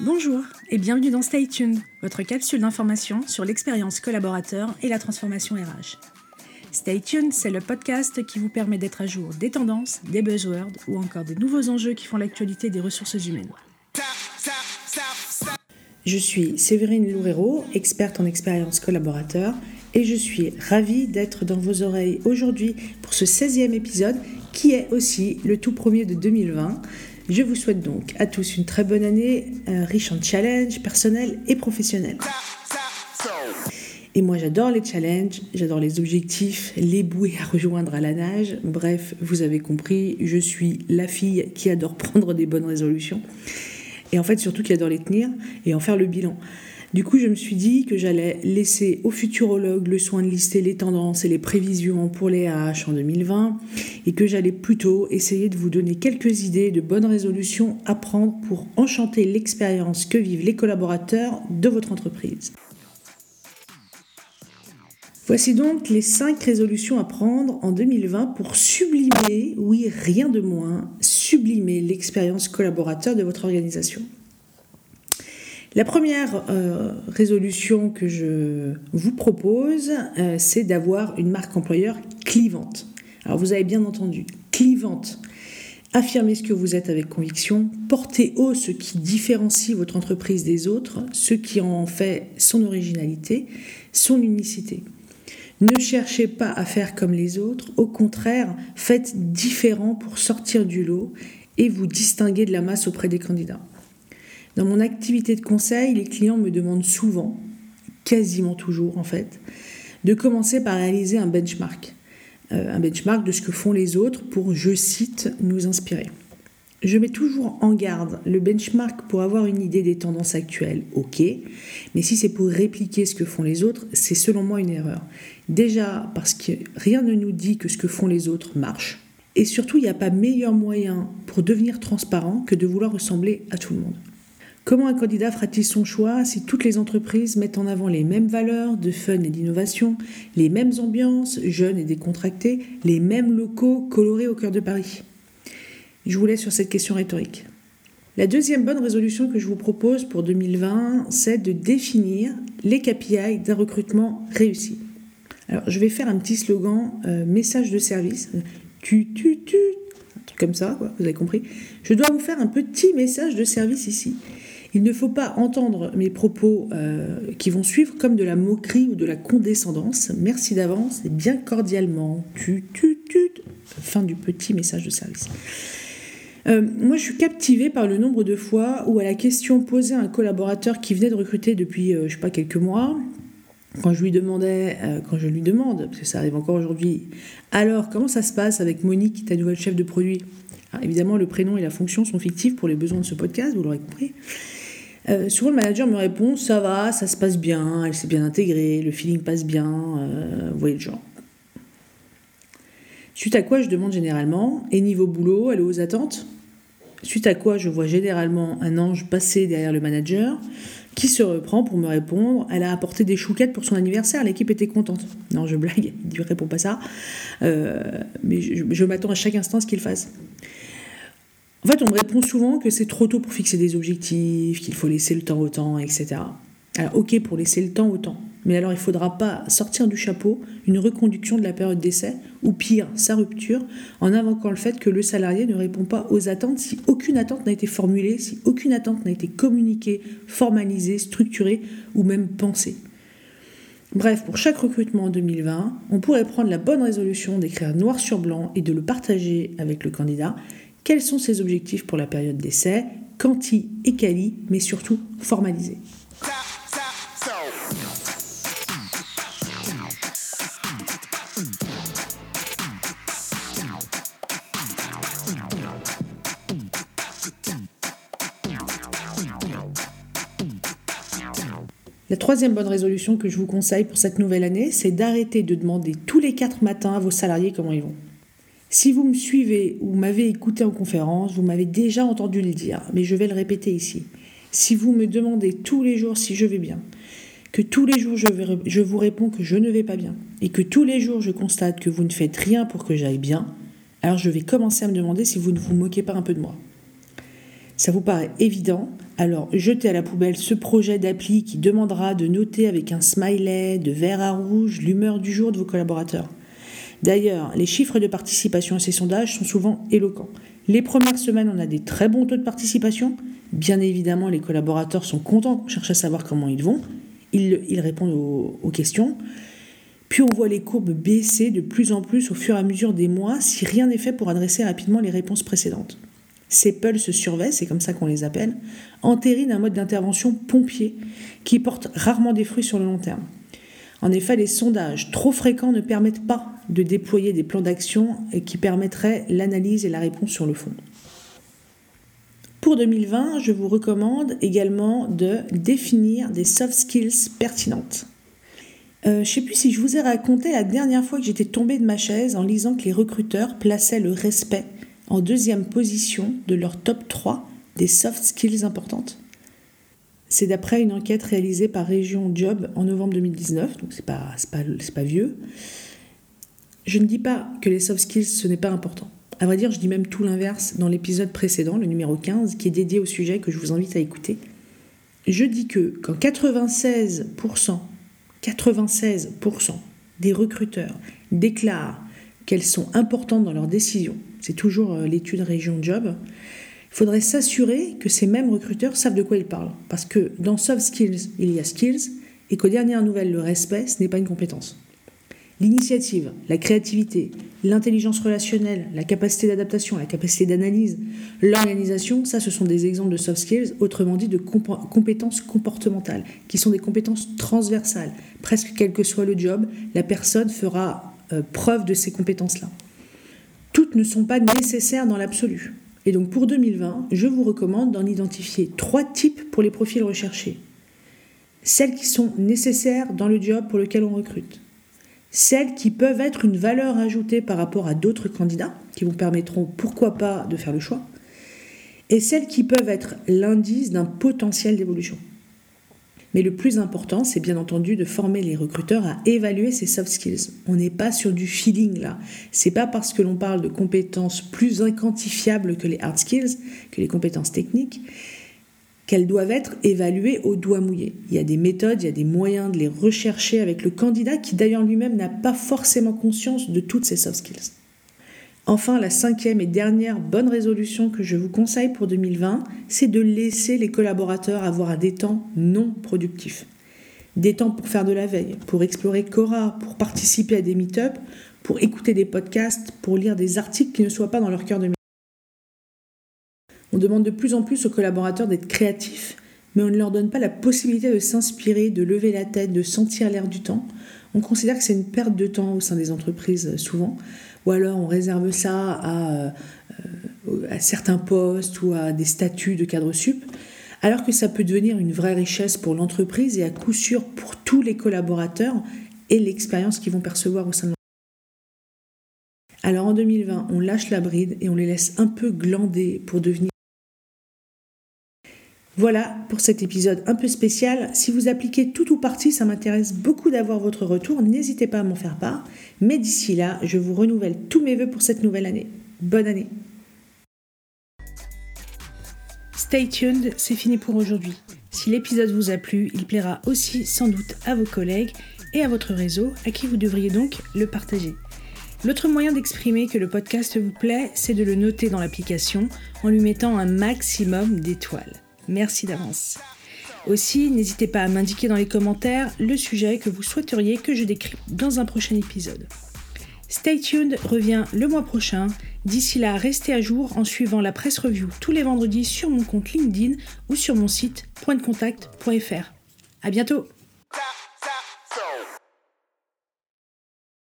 Bonjour et bienvenue dans Stay Tuned, votre capsule d'information sur l'expérience collaborateur et la transformation RH. Stay Tuned, c'est le podcast qui vous permet d'être à jour des tendances, des buzzwords ou encore des nouveaux enjeux qui font l'actualité des ressources humaines. Je suis Séverine Loureiro, experte en expérience collaborateur, et je suis ravie d'être dans vos oreilles aujourd'hui pour ce 16e épisode qui est aussi le tout premier de 2020. Je vous souhaite donc à tous une très bonne année, riche en challenges personnels et professionnels. Et moi j'adore les challenges, j'adore les objectifs, les bouées à rejoindre à la nage. Bref, vous avez compris, je suis la fille qui adore prendre des bonnes résolutions. Et en fait surtout qui adore les tenir et en faire le bilan. Du coup, je me suis dit que j'allais laisser aux futurologues le soin de lister les tendances et les prévisions pour les H en 2020 et que j'allais plutôt essayer de vous donner quelques idées de bonnes résolutions à prendre pour enchanter l'expérience que vivent les collaborateurs de votre entreprise. Voici donc les 5 résolutions à prendre en 2020 pour sublimer, oui rien de moins, sublimer l'expérience collaborateur de votre organisation. La première euh, résolution que je vous propose, euh, c'est d'avoir une marque employeur clivante. Alors vous avez bien entendu, clivante. Affirmez ce que vous êtes avec conviction, portez haut ce qui différencie votre entreprise des autres, ce qui en fait son originalité, son unicité. Ne cherchez pas à faire comme les autres, au contraire, faites différent pour sortir du lot et vous distinguer de la masse auprès des candidats. Dans mon activité de conseil, les clients me demandent souvent, quasiment toujours en fait, de commencer par réaliser un benchmark. Euh, un benchmark de ce que font les autres pour, je cite, nous inspirer. Je mets toujours en garde le benchmark pour avoir une idée des tendances actuelles, ok, mais si c'est pour répliquer ce que font les autres, c'est selon moi une erreur. Déjà parce que rien ne nous dit que ce que font les autres marche, et surtout il n'y a pas meilleur moyen pour devenir transparent que de vouloir ressembler à tout le monde. Comment un candidat fera-t-il son choix si toutes les entreprises mettent en avant les mêmes valeurs de fun et d'innovation, les mêmes ambiances, jeunes et décontractées, les mêmes locaux colorés au cœur de Paris? Je vous laisse sur cette question rhétorique. La deuxième bonne résolution que je vous propose pour 2020, c'est de définir les KPI d'un recrutement réussi. Alors, je vais faire un petit slogan euh, message de service. Tu, tu, tu, comme ça, quoi, vous avez compris. Je dois vous faire un petit message de service ici. Il ne faut pas entendre mes propos euh, qui vont suivre comme de la moquerie ou de la condescendance. Merci d'avance et bien cordialement. Tu, tu, tu. Fin du petit message de service. Euh, moi, je suis captivée par le nombre de fois où, à la question posée à un collaborateur qui venait de recruter depuis, euh, je sais pas, quelques mois, quand je lui demandais, quand je lui demande, parce que ça arrive encore aujourd'hui, alors comment ça se passe avec Monique, ta nouvelle chef de produit? Évidemment, le prénom et la fonction sont fictifs pour les besoins de ce podcast, vous l'aurez compris. Euh, souvent, le manager me répond Ça va, ça se passe bien, elle s'est bien intégrée, le feeling passe bien, euh, vous voyez le genre. Suite à quoi je demande généralement Et niveau boulot, elle est aux attentes? Suite à quoi je vois généralement un ange passer derrière le manager qui se reprend pour me répondre Elle a apporté des chouquettes pour son anniversaire, l'équipe était contente. Non, je blague, il ne répond pas ça. Euh, mais je, je m'attends à chaque instant à ce qu'il fasse. En fait, on me répond souvent que c'est trop tôt pour fixer des objectifs, qu'il faut laisser le temps au temps, etc. Alors, ok pour laisser le temps au temps, mais alors il ne faudra pas sortir du chapeau une reconduction de la période d'essai, ou pire, sa rupture, en invoquant le fait que le salarié ne répond pas aux attentes si aucune attente n'a été formulée, si aucune attente n'a été communiquée, formalisée, structurée ou même pensée. Bref, pour chaque recrutement en 2020, on pourrait prendre la bonne résolution d'écrire noir sur blanc et de le partager avec le candidat quels sont ses objectifs pour la période d'essai, quanti et quali, mais surtout formalisés? La troisième bonne résolution que je vous conseille pour cette nouvelle année, c'est d'arrêter de demander tous les quatre matins à vos salariés comment ils vont. Si vous me suivez ou m'avez écouté en conférence, vous m'avez déjà entendu le dire, mais je vais le répéter ici. Si vous me demandez tous les jours si je vais bien, que tous les jours je, vous réponds que je ne vais pas bien, et que tous les jours je constate que vous ne faites rien pour que j'aille bien, alors je vais commencer à me demander si vous ne vous moquez pas un peu de moi. Ça vous paraît évident? Alors jetez à la poubelle ce projet d'appli qui demandera de noter avec un smiley de vert à rouge l'humeur du jour de vos collaborateurs. D'ailleurs, les chiffres de participation à ces sondages sont souvent éloquents. Les premières semaines, on a des très bons taux de participation. Bien évidemment, les collaborateurs sont contents, on cherche à savoir comment ils vont. Ils, répondent aux questions. Puis on voit les courbes baisser de plus en plus au fur et à mesure des mois si rien n'est fait pour adresser rapidement les réponses précédentes. Ces pulses surveillent, c'est comme ça qu'on les appelle, entérinent un mode d'intervention pompier qui porte rarement des fruits sur le long terme. En effet, les sondages trop fréquents ne permettent pas de déployer des plans d'action qui permettraient l'analyse et la réponse sur le fond. Pour 2020, je vous recommande également de définir des soft skills pertinentes. Euh, je ne sais plus si je vous ai raconté la dernière fois que j'étais tombée de ma chaise en lisant que les recruteurs plaçaient le respect en deuxième position de leur top 3 des soft skills importantes. C'est d'après une enquête réalisée par Région Job en novembre 2019, donc c'est pas, pas, pas vieux. Je ne dis pas que les soft skills, ce n'est pas important. À vrai dire, je dis même tout l'inverse dans l'épisode précédent, le numéro 15, qui est dédié au sujet que je vous invite à écouter. Je dis que quand 96%, 96% des recruteurs déclarent qu'elles sont importantes dans leurs décisions, c'est toujours euh, l'étude Région Job, il faudrait s'assurer que ces mêmes recruteurs savent de quoi ils parlent. Parce que dans soft skills, il y a skills, et qu'aux dernières nouvelles, le respect, ce n'est pas une compétence. L'initiative, la créativité, l'intelligence relationnelle, la capacité d'adaptation, la capacité d'analyse, l'organisation, ça ce sont des exemples de soft skills, autrement dit de compétences comportementales, qui sont des compétences transversales. Presque quel que soit le job, la personne fera euh, preuve de ces compétences-là. Toutes ne sont pas nécessaires dans l'absolu. Et donc pour 2020, je vous recommande d'en identifier trois types pour les profils recherchés. Celles qui sont nécessaires dans le job pour lequel on recrute celles qui peuvent être une valeur ajoutée par rapport à d'autres candidats, qui vous permettront pourquoi pas de faire le choix, et celles qui peuvent être l'indice d'un potentiel d'évolution. Mais le plus important, c'est bien entendu de former les recruteurs à évaluer ces soft skills. On n'est pas sur du feeling là. C'est pas parce que l'on parle de compétences plus inquantifiables que les hard skills, que les compétences techniques, qu'elles doivent être évaluées au doigt mouillé. Il y a des méthodes, il y a des moyens de les rechercher avec le candidat qui d'ailleurs lui-même n'a pas forcément conscience de toutes ces soft skills. Enfin, la cinquième et dernière bonne résolution que je vous conseille pour 2020, c'est de laisser les collaborateurs avoir des temps non productifs. Des temps pour faire de la veille, pour explorer Cora, pour participer à des meet-ups, pour écouter des podcasts, pour lire des articles qui ne soient pas dans leur cœur de métier. On demande de plus en plus aux collaborateurs d'être créatifs, mais on ne leur donne pas la possibilité de s'inspirer, de lever la tête, de sentir l'air du temps. On considère que c'est une perte de temps au sein des entreprises euh, souvent, ou alors on réserve ça à, euh, à certains postes ou à des statuts de cadre sup, alors que ça peut devenir une vraie richesse pour l'entreprise et à coup sûr pour tous les collaborateurs et l'expérience qu'ils vont percevoir au sein de l'entreprise. Alors en 2020, on lâche la bride et on les laisse un peu glander pour devenir voilà pour cet épisode un peu spécial. Si vous appliquez tout ou partie, ça m'intéresse beaucoup d'avoir votre retour. N'hésitez pas à m'en faire part. Mais d'ici là, je vous renouvelle tous mes voeux pour cette nouvelle année. Bonne année. Stay tuned, c'est fini pour aujourd'hui. Si l'épisode vous a plu, il plaira aussi sans doute à vos collègues et à votre réseau, à qui vous devriez donc le partager. L'autre moyen d'exprimer que le podcast vous plaît, c'est de le noter dans l'application en lui mettant un maximum d'étoiles. Merci d'avance. Aussi, n'hésitez pas à m'indiquer dans les commentaires le sujet que vous souhaiteriez que je décrypte dans un prochain épisode. Stay tuned revient le mois prochain. D'ici là, restez à jour en suivant la presse review tous les vendredis sur mon compte LinkedIn ou sur mon site pointdecontact.fr. À bientôt!